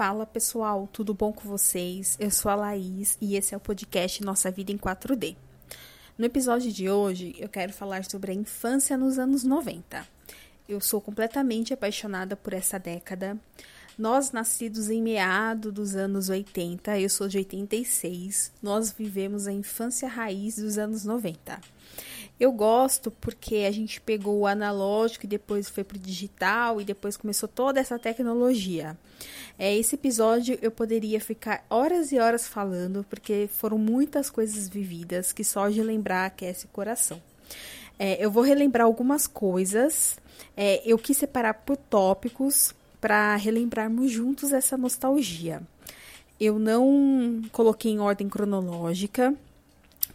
Fala pessoal, tudo bom com vocês? Eu sou a Laís e esse é o podcast Nossa Vida em 4D. No episódio de hoje eu quero falar sobre a infância nos anos 90. Eu sou completamente apaixonada por essa década. Nós, nascidos em meado dos anos 80, eu sou de 86, nós vivemos a infância raiz dos anos 90. Eu gosto porque a gente pegou o analógico e depois foi pro digital e depois começou toda essa tecnologia. É, esse episódio eu poderia ficar horas e horas falando, porque foram muitas coisas vividas que só de lembrar aquece o coração. É, eu vou relembrar algumas coisas. É, eu quis separar por tópicos para relembrarmos juntos essa nostalgia. Eu não coloquei em ordem cronológica,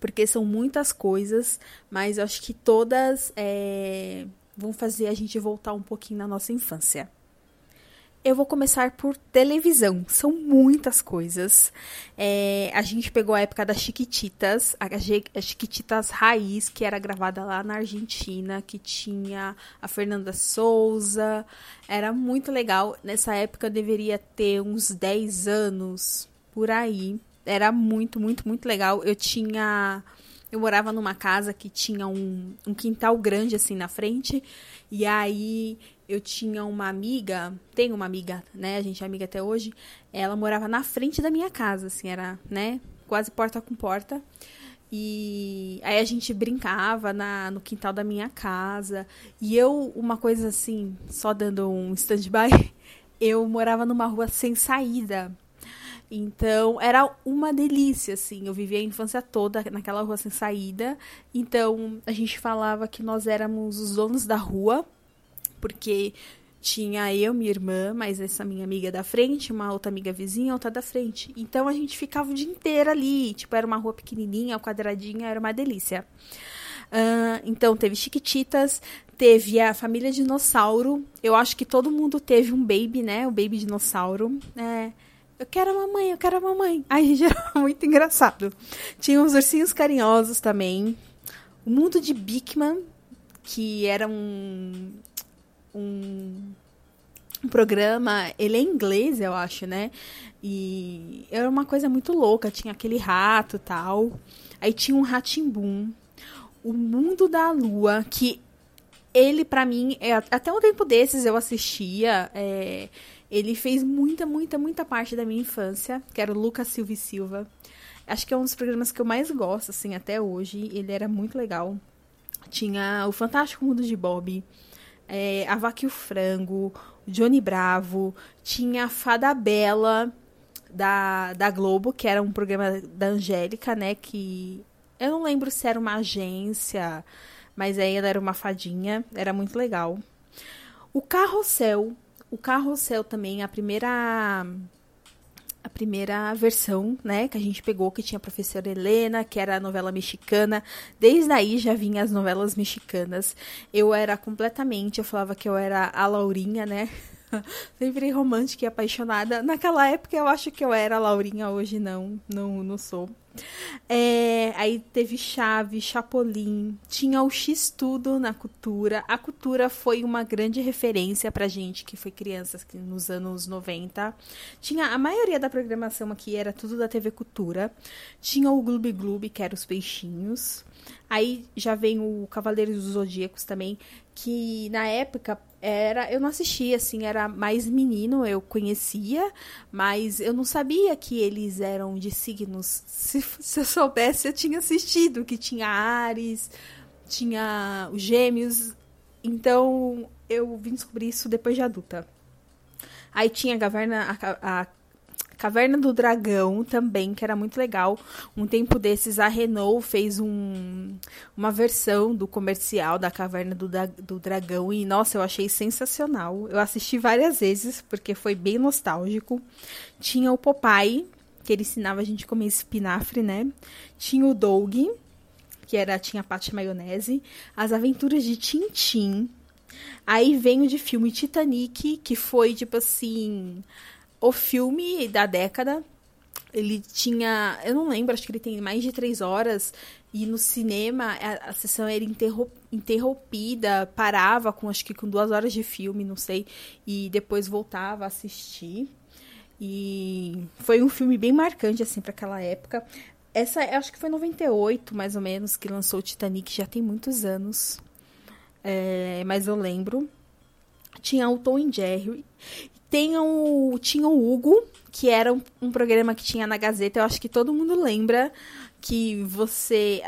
porque são muitas coisas, mas eu acho que todas é, vão fazer a gente voltar um pouquinho na nossa infância. Eu vou começar por televisão. São muitas coisas. É, a gente pegou a época das Chiquititas, a Chiquititas Raiz, que era gravada lá na Argentina, que tinha a Fernanda Souza. Era muito legal. Nessa época eu deveria ter uns 10 anos por aí. Era muito, muito, muito legal. Eu tinha. Eu morava numa casa que tinha um, um quintal grande assim na frente. E aí eu tinha uma amiga, tenho uma amiga, né? A gente é amiga até hoje. Ela morava na frente da minha casa, assim, era, né? Quase porta com porta. E aí a gente brincava na, no quintal da minha casa. E eu, uma coisa assim, só dando um stand-by, eu morava numa rua sem saída. Então, era uma delícia, assim. Eu vivia a infância toda naquela rua sem saída. Então, a gente falava que nós éramos os donos da rua porque tinha eu, minha irmã, mas essa minha amiga da frente, uma outra amiga vizinha, outra da frente. Então a gente ficava o dia inteiro ali. Tipo, era uma rua pequenininha, quadradinha, era uma delícia. Uh, então teve Chiquititas, teve a família Dinossauro. Eu acho que todo mundo teve um baby, né? O baby dinossauro. É, eu quero a mamãe, eu quero a mamãe. Ai, gente, era muito engraçado. Tinha uns ursinhos carinhosos também. O mundo de Bigman, que era um um, um programa, ele é inglês, eu acho, né? E era uma coisa muito louca, tinha aquele rato tal. Aí tinha um ratimbum. O Mundo da Lua, que ele, para mim, é, até um tempo desses eu assistia. É, ele fez muita, muita, muita parte da minha infância, que era o Lucas Silva e Silva. Acho que é um dos programas que eu mais gosto, assim, até hoje. Ele era muito legal. Tinha o Fantástico Mundo de Bob é, A Vaca e o Frango, Johnny Bravo, tinha a Fada Bela da, da Globo, que era um programa da Angélica, né? Que eu não lembro se era uma agência, mas aí ela era uma fadinha, era muito legal. O Carrossel, o Carrossel também, a primeira a primeira versão, né, que a gente pegou, que tinha a professora Helena, que era a novela mexicana. Desde aí já vinha as novelas mexicanas. Eu era completamente, eu falava que eu era a Laurinha, né? Sempre romântica e apaixonada. Naquela época eu acho que eu era a Laurinha, hoje não, não, não sou. É, aí teve Chave, Chapolin, tinha o X-Tudo na cultura. A cultura foi uma grande referência pra gente que foi criança nos anos 90. Tinha a maioria da programação aqui era tudo da TV Cultura. Tinha o Gloob Gloob, que era os peixinhos. Aí já vem o Cavaleiros dos Zodíacos também, que na época era eu não assistia assim era mais menino eu conhecia mas eu não sabia que eles eram de signos. Se, se eu soubesse eu tinha assistido que tinha Ares tinha os Gêmeos. Então eu vim descobrir isso depois de adulta. Aí tinha a caverna a, a Caverna do Dragão também, que era muito legal. Um tempo desses, a Renault fez um, uma versão do comercial da Caverna do, do Dragão e, nossa, eu achei sensacional. Eu assisti várias vezes, porque foi bem nostálgico. Tinha o Popeye, que ele ensinava a gente a comer espinafre, né? Tinha o Doug, que era tinha pate maionese. As Aventuras de Tintim. Aí vem o de filme Titanic, que foi, tipo assim o filme da década, ele tinha. Eu não lembro, acho que ele tem mais de três horas. E no cinema a, a sessão era interrompida, parava com acho que com duas horas de filme, não sei. E depois voltava a assistir. E foi um filme bem marcante, assim, para aquela época. Essa, acho que foi 98, mais ou menos, que lançou o Titanic, já tem muitos anos. É, mas eu lembro. Tinha o Tom e Jerry. Tem o, tinha o Hugo, que era um, um programa que tinha na Gazeta. Eu acho que todo mundo lembra que você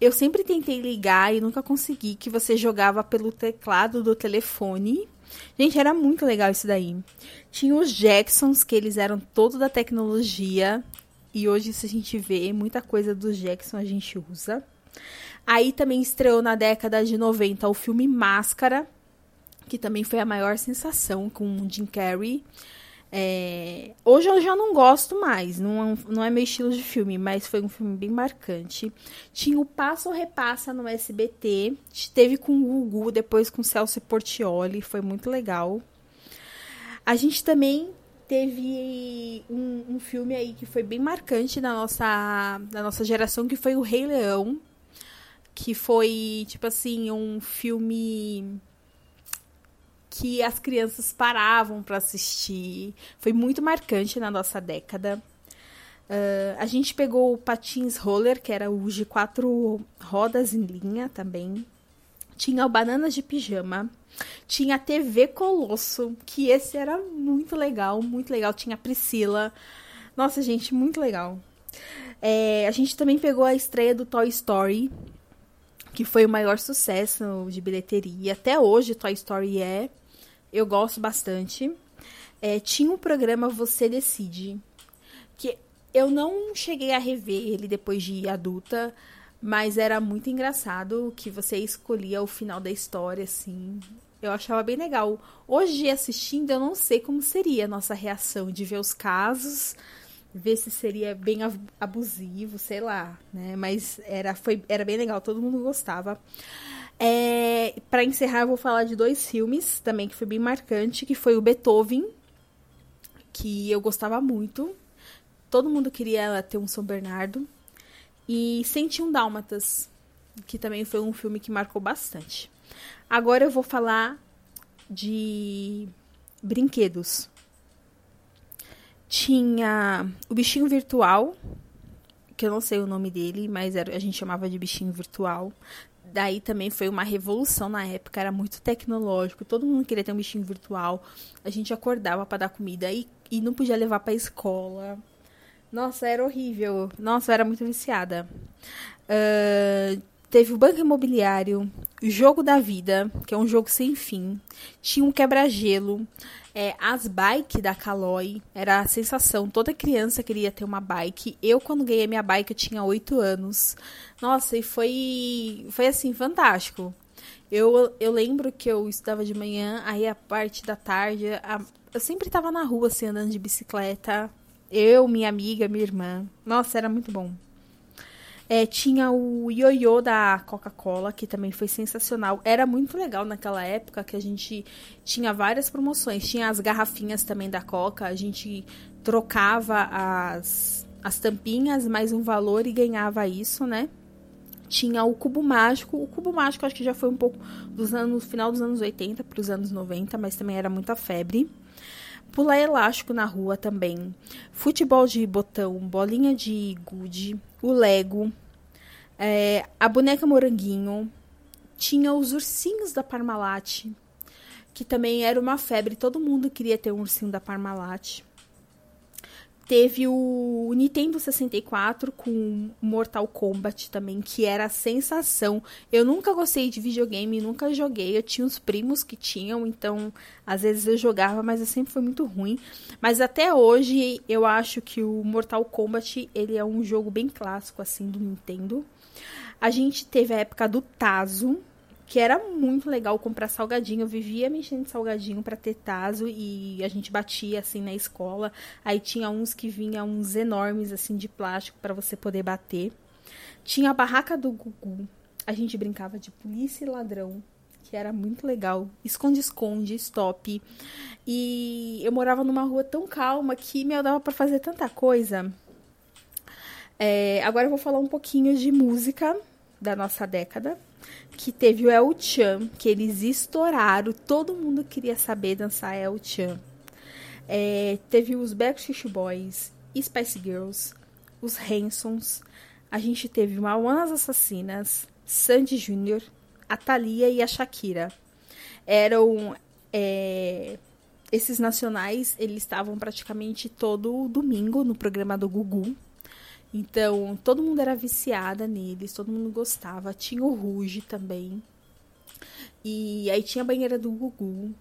eu sempre tentei ligar e nunca consegui, que você jogava pelo teclado do telefone. Gente, era muito legal isso daí. Tinha os Jacksons, que eles eram todo da tecnologia. E hoje, se a gente vê, muita coisa dos Jackson a gente usa. Aí também estreou na década de 90 o filme Máscara, que também foi a maior sensação com o Jim Carrey. É... Hoje eu já não gosto mais, não, não é meu estilo de filme, mas foi um filme bem marcante. Tinha o Passo ou Repassa no SBT, teve com o Gugu, depois com o Celso Portioli, foi muito legal. A gente também teve um, um, filme aí que foi bem marcante na nossa, na nossa geração, que foi o Rei Leão, que foi, tipo assim, um filme que as crianças paravam para assistir. Foi muito marcante na nossa década. Uh, a gente pegou o patins roller, que era o de quatro rodas em linha também. Tinha o bananas de pijama. Tinha a TV Colosso, que esse era muito legal, muito legal. Tinha a Priscila. Nossa, gente, muito legal. É, a gente também pegou a estreia do Toy Story, que foi o maior sucesso de bilheteria. Até hoje, Toy Story é eu gosto bastante. É, tinha um programa Você Decide, que eu não cheguei a rever ele depois de adulta, mas era muito engraçado que você escolhia o final da história, assim. Eu achava bem legal. Hoje, assistindo, eu não sei como seria a nossa reação de ver os casos, ver se seria bem abusivo, sei lá, né? Mas era, foi, era bem legal, todo mundo gostava. É, para encerrar, eu vou falar de dois filmes também que foi bem marcante, que foi o Beethoven, que eu gostava muito. Todo mundo queria ter um São Bernardo. E 101 Dálmatas, que também foi um filme que marcou bastante. Agora eu vou falar de brinquedos. Tinha o bichinho virtual, que eu não sei o nome dele, mas era, a gente chamava de bichinho virtual daí também foi uma revolução na época, era muito tecnológico, todo mundo queria ter um bichinho virtual. A gente acordava para dar comida e, e não podia levar para escola. Nossa, era horrível. Nossa, era muito viciada. Uh, teve o Banco Imobiliário, Jogo da Vida, que é um jogo sem fim. Tinha um quebra-gelo. É, as bikes da Caloi era a sensação. Toda criança queria ter uma bike. Eu, quando ganhei minha bike, eu tinha 8 anos. Nossa, e foi, foi assim, fantástico. Eu, eu lembro que eu estudava de manhã, aí a parte da tarde, a, eu sempre estava na rua, assim, andando de bicicleta. Eu, minha amiga, minha irmã. Nossa, era muito bom. É, tinha o ioiô da Coca-Cola, que também foi sensacional. Era muito legal naquela época que a gente tinha várias promoções. Tinha as garrafinhas também da Coca, a gente trocava as, as tampinhas mais um valor e ganhava isso, né? Tinha o cubo mágico. O cubo mágico acho que já foi um pouco dos anos final dos anos 80 para os anos 90, mas também era muita febre. Pular elástico na rua também. Futebol de botão, bolinha de gude, o Lego, é, a boneca moranguinho. Tinha os ursinhos da Parmalat, que também era uma febre. Todo mundo queria ter um ursinho da Parmalat. Teve o Nintendo 64 com Mortal Kombat também, que era a sensação. Eu nunca gostei de videogame, nunca joguei. Eu tinha uns primos que tinham, então às vezes eu jogava, mas eu sempre foi muito ruim. Mas até hoje eu acho que o Mortal Kombat ele é um jogo bem clássico assim do Nintendo. A gente teve a época do Tazo, que era muito legal comprar salgadinho. Eu vivia mexendo de salgadinho para ter taso e a gente batia assim na escola. Aí tinha uns que vinham uns enormes assim de plástico para você poder bater. Tinha a barraca do Gugu. A gente brincava de polícia e ladrão, que era muito legal. Esconde-esconde, stop. E eu morava numa rua tão calma que me dava para fazer tanta coisa. É, agora eu vou falar um pouquinho de música da nossa década que teve o El Chan, que eles estouraram, todo mundo queria saber dançar El Chan. É, teve os Backstreet Boys, Spice Girls, os Hansons. A gente teve Mamonas Assassinas, Sandy Jr., a Thalia e a Shakira. Eram é, esses nacionais, eles estavam praticamente todo domingo no programa do Gugu. Então, todo mundo era viciada neles, todo mundo gostava. Tinha o Ruge também. E aí tinha a banheira do Gugu.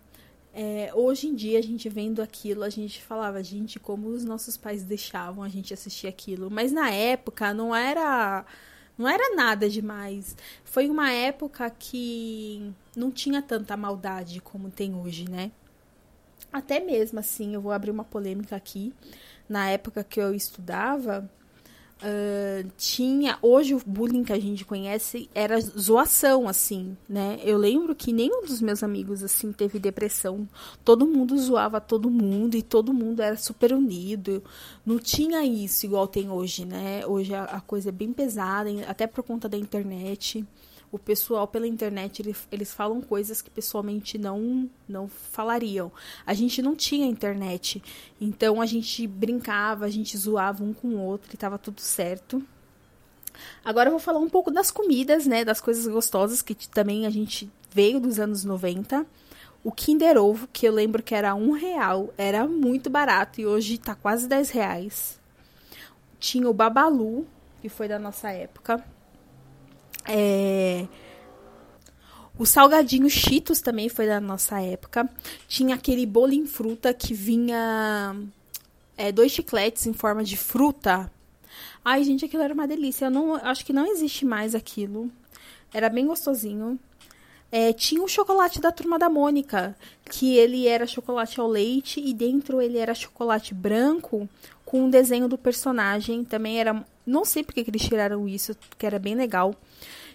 É, hoje em dia, a gente vendo aquilo, a gente falava, gente, como os nossos pais deixavam a gente assistir aquilo. Mas na época não era. Não era nada demais. Foi uma época que não tinha tanta maldade como tem hoje, né? Até mesmo assim, eu vou abrir uma polêmica aqui. Na época que eu estudava, Uh, tinha hoje o bullying que a gente conhece era zoação assim né? Eu lembro que nenhum dos meus amigos assim teve depressão. Todo mundo zoava todo mundo e todo mundo era super unido. Não tinha isso igual tem hoje né? Hoje a, a coisa é bem pesada até por conta da internet o pessoal pela internet eles, eles falam coisas que pessoalmente não não falariam. A gente não tinha internet, então a gente brincava, a gente zoava um com o outro e tava tudo certo. Agora eu vou falar um pouco das comidas, né, das coisas gostosas que também a gente veio dos anos 90. O Kinder Ovo, que eu lembro que era um real, era muito barato e hoje tá quase 10 reais. Tinha o Babalu, que foi da nossa época. É... O salgadinho Cheetos também foi da nossa época. Tinha aquele bolo em fruta que vinha é, dois chicletes em forma de fruta. Ai, gente, aquilo era uma delícia. Eu não, acho que não existe mais aquilo. Era bem gostosinho. É, tinha o chocolate da turma da Mônica, que ele era chocolate ao leite e dentro ele era chocolate branco com o desenho do personagem. Também era. Não sei porque que eles tiraram isso, que era bem legal.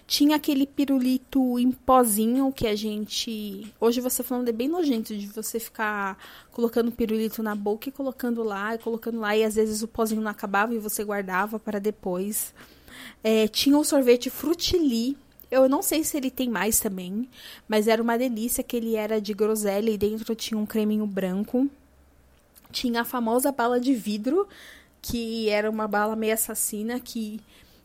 Tinha aquele pirulito em pozinho que a gente. Hoje você falando é bem nojento de você ficar colocando pirulito na boca e colocando lá, e colocando lá, e às vezes o pozinho não acabava e você guardava para depois. É, tinha o sorvete frutili. Eu não sei se ele tem mais também, mas era uma delícia que ele era de groselha e dentro tinha um creminho branco. Tinha a famosa bala de vidro, que era uma bala meio assassina que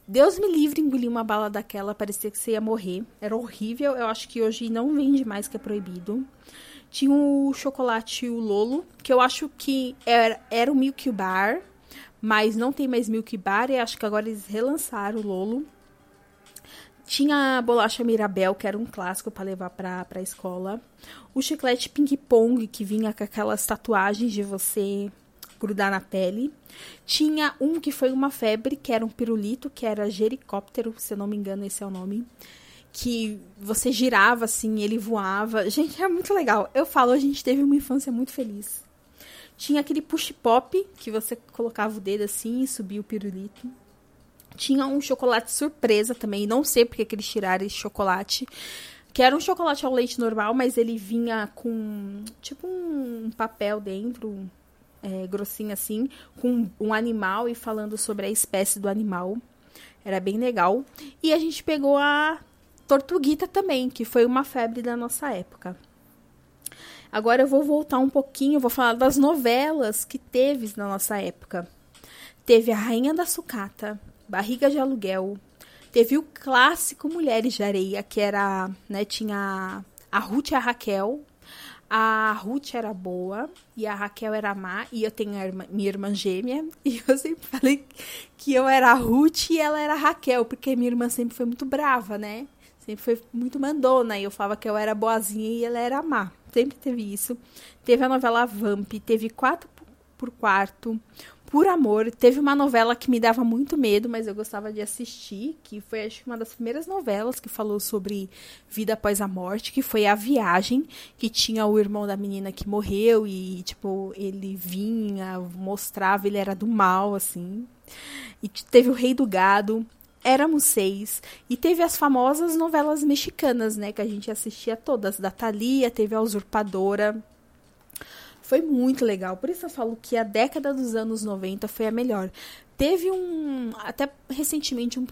Deus me livre engolir uma bala daquela, parecia que você ia morrer. Era horrível. Eu acho que hoje não vende mais, que é proibido. Tinha o chocolate o Lolo, que eu acho que era, era o Milk Bar, mas não tem mais Milk Bar, e acho que agora eles relançaram o Lolo. Tinha a bolacha Mirabel, que era um clássico para levar para a escola. O chiclete Ping Pong, que vinha com aquelas tatuagens de você grudar na pele. Tinha um que foi uma febre, que era um pirulito, que era gericóptero, se eu não me engano, esse é o nome. Que você girava assim, ele voava. Gente, é muito legal. Eu falo, a gente teve uma infância muito feliz. Tinha aquele push pop, que você colocava o dedo assim e subia o pirulito. Tinha um chocolate surpresa também, não sei porque que eles tiraram esse chocolate que era um chocolate ao leite normal, mas ele vinha com tipo um papel dentro, é, grossinha assim, com um animal e falando sobre a espécie do animal. Era bem legal. E a gente pegou a Tortuguita também, que foi uma febre da nossa época. Agora eu vou voltar um pouquinho, vou falar das novelas que teve na nossa época. Teve a Rainha da Sucata, Barriga de Aluguel, teve o clássico Mulheres de Areia, que era, né, tinha a Ruth e a Raquel, a Ruth era boa e a Raquel era má, e eu tenho irmã, minha irmã gêmea, e eu sempre falei que eu era a Ruth e ela era a Raquel, porque minha irmã sempre foi muito brava, né? Sempre foi muito mandona, e eu falava que eu era boazinha e ela era má. Sempre teve isso. Teve a novela Vamp, teve quatro por quarto, por amor. Teve uma novela que me dava muito medo, mas eu gostava de assistir, que foi acho uma das primeiras novelas que falou sobre vida após a morte, que foi A Viagem, que tinha o irmão da menina que morreu e tipo, ele vinha, mostrava, ele era do mal assim. E teve o Rei do Gado, Éramos Seis, e teve as famosas novelas mexicanas, né, que a gente assistia todas, da Thalia, teve a Usurpadora, foi muito legal. Por isso eu falo que a década dos anos 90 foi a melhor. Teve um. Até recentemente um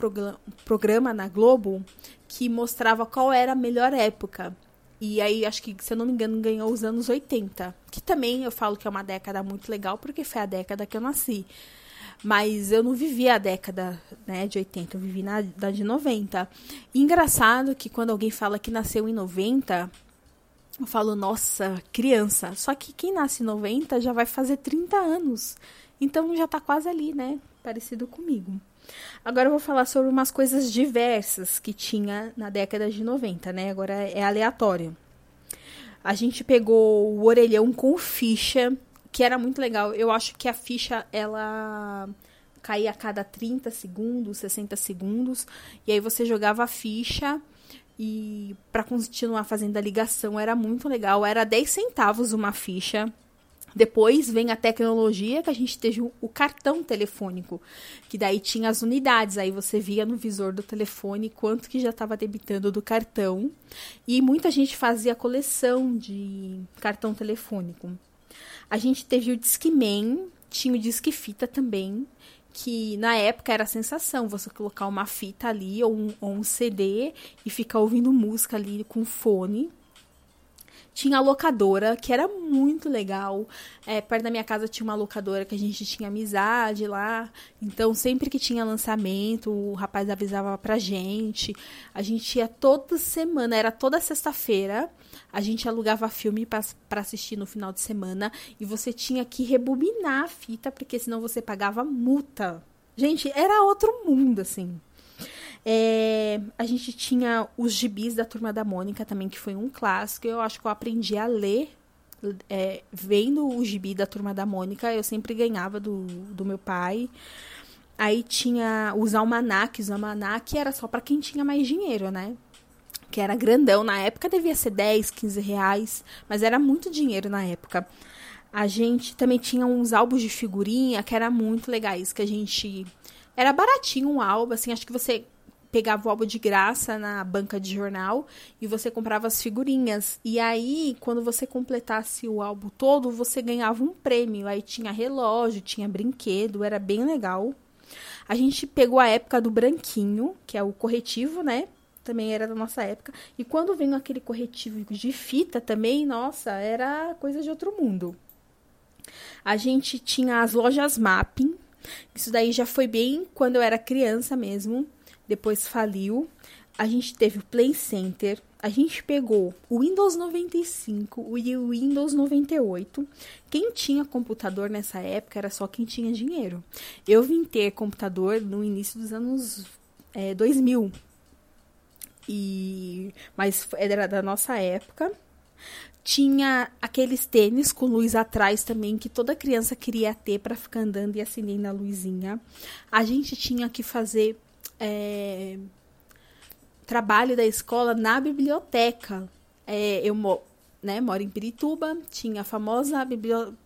programa, na Globo que mostrava qual era a melhor época. E aí, acho que, se eu não me engano, ganhou os anos 80. Que também eu falo que é uma década muito legal, porque foi a década que eu nasci. Mas eu não vivi a década né, de 80, eu vivi na da de 90. E engraçado que quando alguém fala que nasceu em 90, eu falo, nossa, criança. Só que quem nasce em 90 já vai fazer 30 anos. Então já tá quase ali, né? Parecido comigo. Agora eu vou falar sobre umas coisas diversas que tinha na década de 90, né? Agora é aleatório. A gente pegou o orelhão com ficha, que era muito legal. Eu acho que a ficha ela caía a cada 30 segundos, 60 segundos, e aí você jogava a ficha e para continuar fazendo a ligação era muito legal. Era 10 centavos uma ficha depois vem a tecnologia que a gente teve o cartão telefônico, que daí tinha as unidades, aí você via no visor do telefone quanto que já estava debitando do cartão. E muita gente fazia coleção de cartão telefônico. A gente teve o Discman, tinha o Disque Fita também, que na época era a sensação você colocar uma fita ali ou um, ou um CD e ficar ouvindo música ali com fone. Tinha a locadora, que era muito legal. É, perto da minha casa tinha uma locadora que a gente tinha amizade lá. Então, sempre que tinha lançamento, o rapaz avisava pra gente. A gente ia toda semana, era toda sexta-feira. A gente alugava filme para assistir no final de semana. E você tinha que rebobinar a fita, porque senão você pagava multa. Gente, era outro mundo, assim. É, a gente tinha os gibis da Turma da Mônica também, que foi um clássico. Eu acho que eu aprendi a ler é, vendo o gibi da Turma da Mônica. Eu sempre ganhava do, do meu pai. Aí tinha os almanacs. O almanac era só para quem tinha mais dinheiro, né? Que era grandão. Na época devia ser 10, 15 reais. Mas era muito dinheiro na época. A gente também tinha uns álbuns de figurinha que era muito legais. Que a gente. Era baratinho um álbum, assim. Acho que você pegava o álbum de graça na banca de jornal e você comprava as figurinhas. E aí, quando você completasse o álbum todo, você ganhava um prêmio. Aí tinha relógio, tinha brinquedo, era bem legal. A gente pegou a época do branquinho, que é o corretivo, né? Também era da nossa época. E quando veio aquele corretivo de fita também, nossa, era coisa de outro mundo. A gente tinha as lojas Mapping. Isso daí já foi bem quando eu era criança mesmo depois faliu. A gente teve o Play Center, a gente pegou o Windows 95 e o Windows 98. Quem tinha computador nessa época era só quem tinha dinheiro. Eu vim ter computador no início dos anos é, 2000. E, mas era da nossa época. Tinha aqueles tênis com luz atrás também que toda criança queria ter para ficar andando e acendendo a luzinha. A gente tinha que fazer é, trabalho da escola na biblioteca. É, eu né, moro em Pirituba, tinha a famosa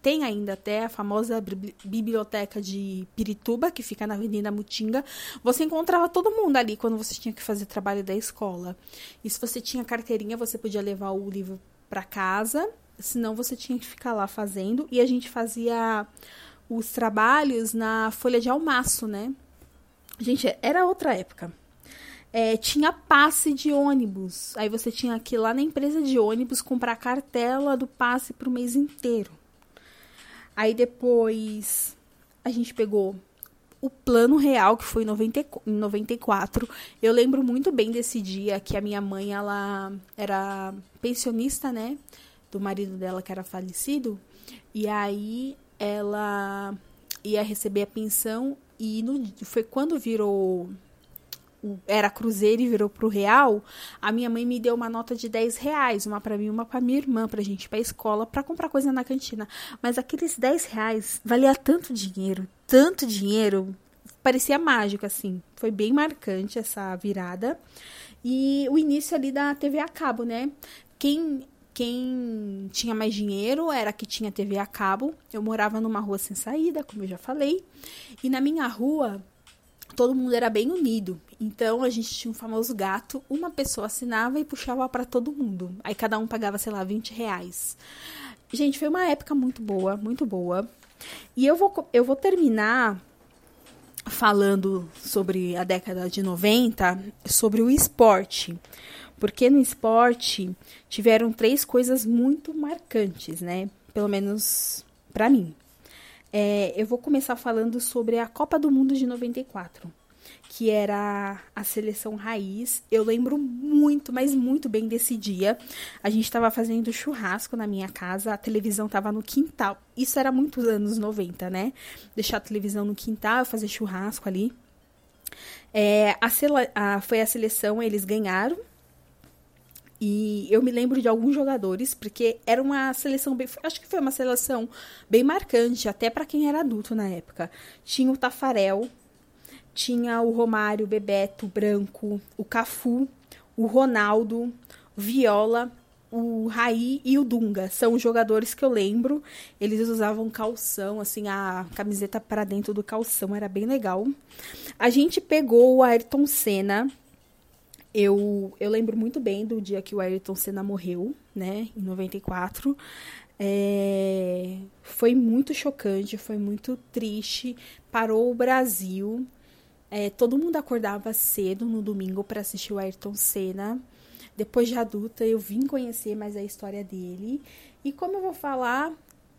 tem ainda até a famosa biblioteca de Pirituba, que fica na Avenida Mutinga. Você encontrava todo mundo ali quando você tinha que fazer trabalho da escola. E se você tinha carteirinha, você podia levar o livro para casa, senão você tinha que ficar lá fazendo. E a gente fazia os trabalhos na folha de almaço, né? Gente, era outra época. É, tinha passe de ônibus. Aí você tinha que ir lá na empresa de ônibus comprar a cartela do passe para o mês inteiro. Aí depois a gente pegou o plano real, que foi em, 90, em 94. Eu lembro muito bem desse dia que a minha mãe, ela era pensionista, né? Do marido dela que era falecido. E aí ela ia receber a pensão e no, foi quando virou era cruzeiro e virou pro real, a minha mãe me deu uma nota de 10 reais, uma para mim uma para minha irmã, pra gente ir pra escola, para comprar coisa na cantina. Mas aqueles 10 reais valia tanto dinheiro, tanto dinheiro, parecia mágico, assim. Foi bem marcante essa virada. E o início ali da TV a cabo, né? Quem quem tinha mais dinheiro era que tinha TV a cabo. Eu morava numa rua sem saída, como eu já falei. E na minha rua, todo mundo era bem unido. Então a gente tinha um famoso gato, uma pessoa assinava e puxava para todo mundo. Aí cada um pagava, sei lá, 20 reais. Gente, foi uma época muito boa, muito boa. E eu vou, eu vou terminar falando sobre a década de 90, sobre o esporte. Porque no esporte tiveram três coisas muito marcantes, né? Pelo menos para mim. É, eu vou começar falando sobre a Copa do Mundo de 94 que era a seleção raiz. Eu lembro muito, mas muito bem desse dia. A gente estava fazendo churrasco na minha casa, a televisão estava no quintal. Isso era muitos anos 90, né? Deixar a televisão no quintal, fazer churrasco ali. É, a, a, foi a seleção, eles ganharam. E eu me lembro de alguns jogadores, porque era uma seleção bem. Acho que foi uma seleção bem marcante, até para quem era adulto na época. Tinha o Tafarel, tinha o Romário, o Bebeto, o Branco, o Cafu, o Ronaldo, o Viola, o Raí e o Dunga. São os jogadores que eu lembro. Eles usavam calção, assim, a camiseta para dentro do calção, era bem legal. A gente pegou o Ayrton Senna. Eu, eu lembro muito bem do dia que o Ayrton Senna morreu, né, em 94. É, foi muito chocante, foi muito triste. Parou o Brasil. É, todo mundo acordava cedo no domingo para assistir o Ayrton Senna. Depois de adulta, eu vim conhecer mais a história dele. E como eu vou falar,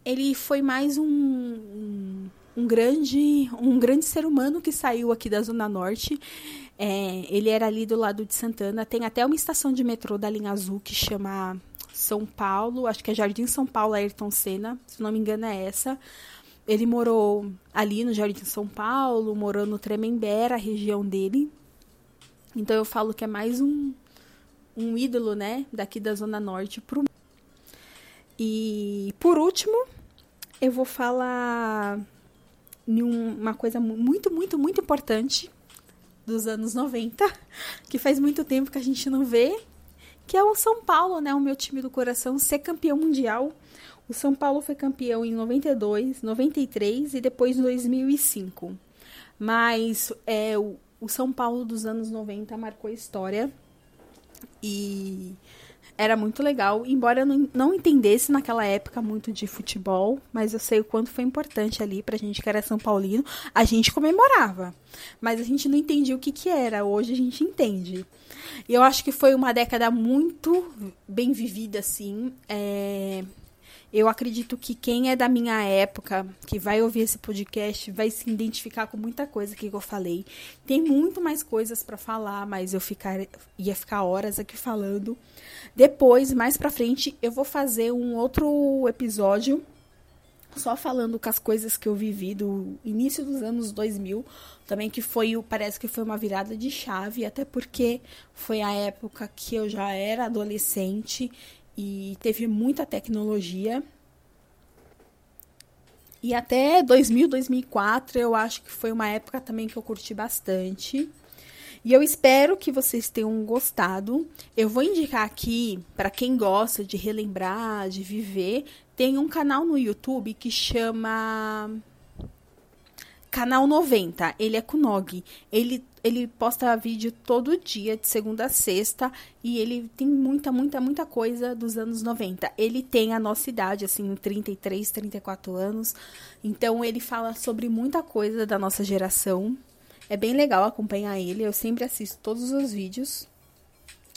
ele foi mais um, um, um grande, um grande ser humano que saiu aqui da Zona Norte. É, ele era ali do lado de Santana. Tem até uma estação de metrô da linha azul que chama São Paulo. Acho que é Jardim São Paulo Ayrton Senna. Se não me engano, é essa. Ele morou ali no Jardim São Paulo, morou no Tremembé, a região dele. Então eu falo que é mais um, um ídolo, né, daqui da Zona Norte pro. E por último, eu vou falar uma coisa muito, muito, muito importante dos anos 90, que faz muito tempo que a gente não vê, que é o São Paulo, né, o meu time do coração, ser campeão mundial. O São Paulo foi campeão em 92, 93 e depois em 2005. Mas é, o, o São Paulo dos anos 90 marcou a história. E era muito legal, embora eu não, entendesse naquela época muito de futebol, mas eu sei o quanto foi importante ali pra gente que era São Paulino. A gente comemorava, mas a gente não entendia o que que era. Hoje a gente entende. E eu acho que foi uma década muito bem vivida, assim. É, eu acredito que quem é da minha época, que vai ouvir esse podcast, vai se identificar com muita coisa que eu falei. Tem muito mais coisas para falar, mas eu ficar, ia ficar horas aqui falando. Depois, mais pra frente, eu vou fazer um outro episódio só falando com as coisas que eu vivi do início dos anos 2000, também que foi, parece que foi uma virada de chave, até porque foi a época que eu já era adolescente e teve muita tecnologia. E até 2000, 2004, eu acho que foi uma época também que eu curti bastante. E eu espero que vocês tenham gostado. Eu vou indicar aqui, para quem gosta de relembrar, de viver, tem um canal no YouTube que chama Canal 90. Ele é com Nog. Ele ele posta vídeo todo dia, de segunda a sexta, e ele tem muita, muita, muita coisa dos anos 90. Ele tem a nossa idade, assim, 33, 34 anos. Então ele fala sobre muita coisa da nossa geração. É bem legal acompanhar ele. Eu sempre assisto todos os vídeos.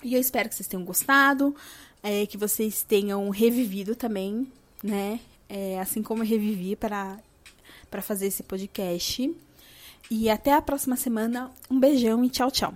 E eu espero que vocês tenham gostado, é, que vocês tenham revivido também, né? É, assim como eu revivi para fazer esse podcast. E até a próxima semana. Um beijão e tchau, tchau.